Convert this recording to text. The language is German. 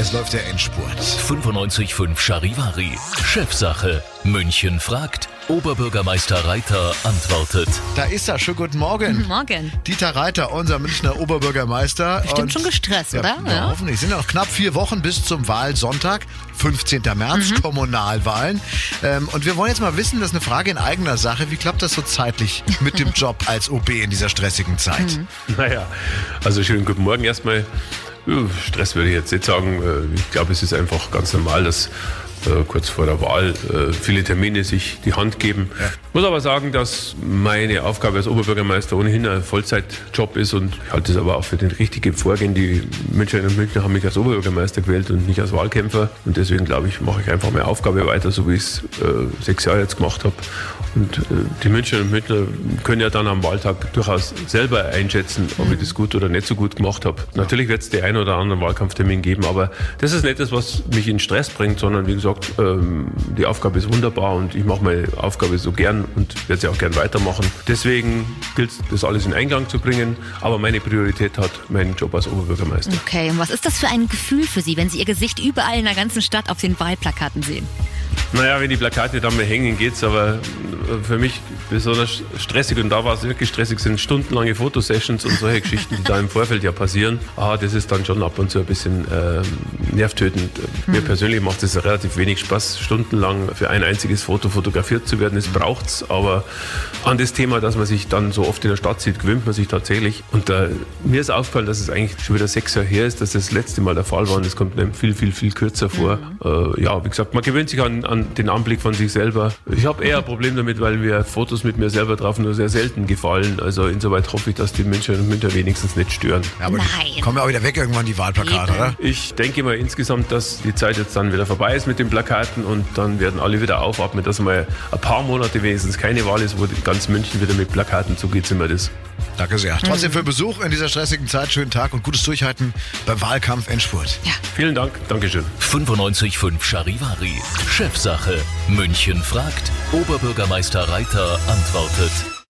Es läuft der Endspurt. 95.5 Charivari. Chefsache. München fragt. Oberbürgermeister Reiter antwortet. Da ist er. Schönen guten Morgen. Morgen. Dieter Reiter, unser Münchner Oberbürgermeister. Bestimmt Und- schon gestresst, ja, oder? Ja, Ja. hoffentlich. Es sind noch knapp vier Wochen bis zum Wahlsonntag, 15. März, Mhm. Kommunalwahlen. Ähm, und wir wollen jetzt mal wissen, das ist eine Frage in eigener Sache. Wie klappt das so zeitlich mit dem Job als OB in dieser stressigen Zeit? Mhm. Naja, also schönen guten Morgen erstmal. Stress würde ich jetzt nicht sagen. Ich glaube, es ist einfach ganz normal, dass äh, kurz vor der Wahl äh, viele Termine sich die Hand geben. Muss aber sagen, dass meine Aufgabe als Oberbürgermeister ohnehin ein Vollzeitjob ist und ich halte es aber auch für den richtigen Vorgehen. Die Münchnerinnen und Münchner haben mich als Oberbürgermeister gewählt und nicht als Wahlkämpfer. Und deswegen glaube ich, mache ich einfach meine Aufgabe weiter, so wie ich es äh, sechs Jahre jetzt gemacht habe. Und äh, die Münchnerinnen und Münchner können ja dann am Wahltag durchaus selber einschätzen, ob ich das gut oder nicht so gut gemacht habe. Natürlich wird es den einen oder anderen Wahlkampftermin geben, aber das ist nicht das, was mich in Stress bringt, sondern wie gesagt, ähm, die Aufgabe ist wunderbar und ich mache meine Aufgabe so gern und werde sie auch gern weitermachen. Deswegen gilt es, das alles in Einklang zu bringen, aber meine Priorität hat mein Job als Oberbürgermeister. Okay, und was ist das für ein Gefühl für Sie, wenn Sie Ihr Gesicht überall in der ganzen Stadt auf den Wahlplakaten sehen? Naja, wenn die Plakate dann mal hängen, geht's, aber für mich besonders stressig und da war es wirklich stressig, sind stundenlange Fotosessions und solche Geschichten, die da im Vorfeld ja passieren. Ah, das ist dann schon ab und zu ein bisschen ähm, nervtötend. Mir persönlich macht es relativ wenig Spaß, stundenlang für ein einziges Foto fotografiert zu werden. Es braucht's, aber an das Thema, dass man sich dann so oft in der Stadt sieht, gewöhnt man sich tatsächlich. Und äh, mir ist aufgefallen, dass es eigentlich schon wieder sechs Jahre her ist, dass das, das letzte Mal der Fall war und es kommt einem viel, viel, viel kürzer vor. Äh, ja, wie gesagt, man gewöhnt sich an, an den Anblick von sich selber. Ich habe eher ein Problem damit, weil mir Fotos mit mir selber drauf nur sehr selten gefallen. Also insoweit hoffe ich, dass die Münchner und Münchner wenigstens nicht stören. Ja, aber Nein. die kommen ja auch wieder weg irgendwann, die Wahlplakate, Eben. oder? Ich denke mal insgesamt, dass die Zeit jetzt dann wieder vorbei ist mit den Plakaten und dann werden alle wieder aufatmen, dass mal ein paar Monate wenigstens keine Wahl ist, wo ganz München wieder mit Plakaten zugezimmert ist. Danke sehr. Trotzdem für Besuch in dieser stressigen Zeit. Schönen Tag und gutes Durchhalten beim Wahlkampf Endspurt. Vielen Dank, Dankeschön. 95.5 Charivari. Chefsache. München fragt. Oberbürgermeister Reiter antwortet.